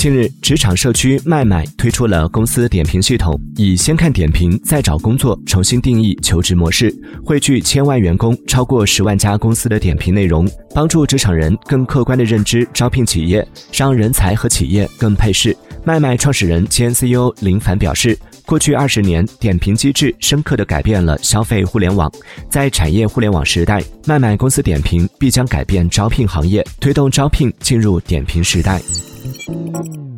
近日，职场社区麦麦推出了公司点评系统，以“先看点评，再找工作”重新定义求职模式，汇聚千万员工、超过十万家公司的点评内容，帮助职场人更客观的认知招聘企业，让人才和企业更配适。麦麦创始人兼 CEO 林凡表示，过去二十年，点评机制深刻的改变了消费互联网，在产业互联网时代，麦麦公司点评必将改变招聘行业，推动招聘进入点评时代。Música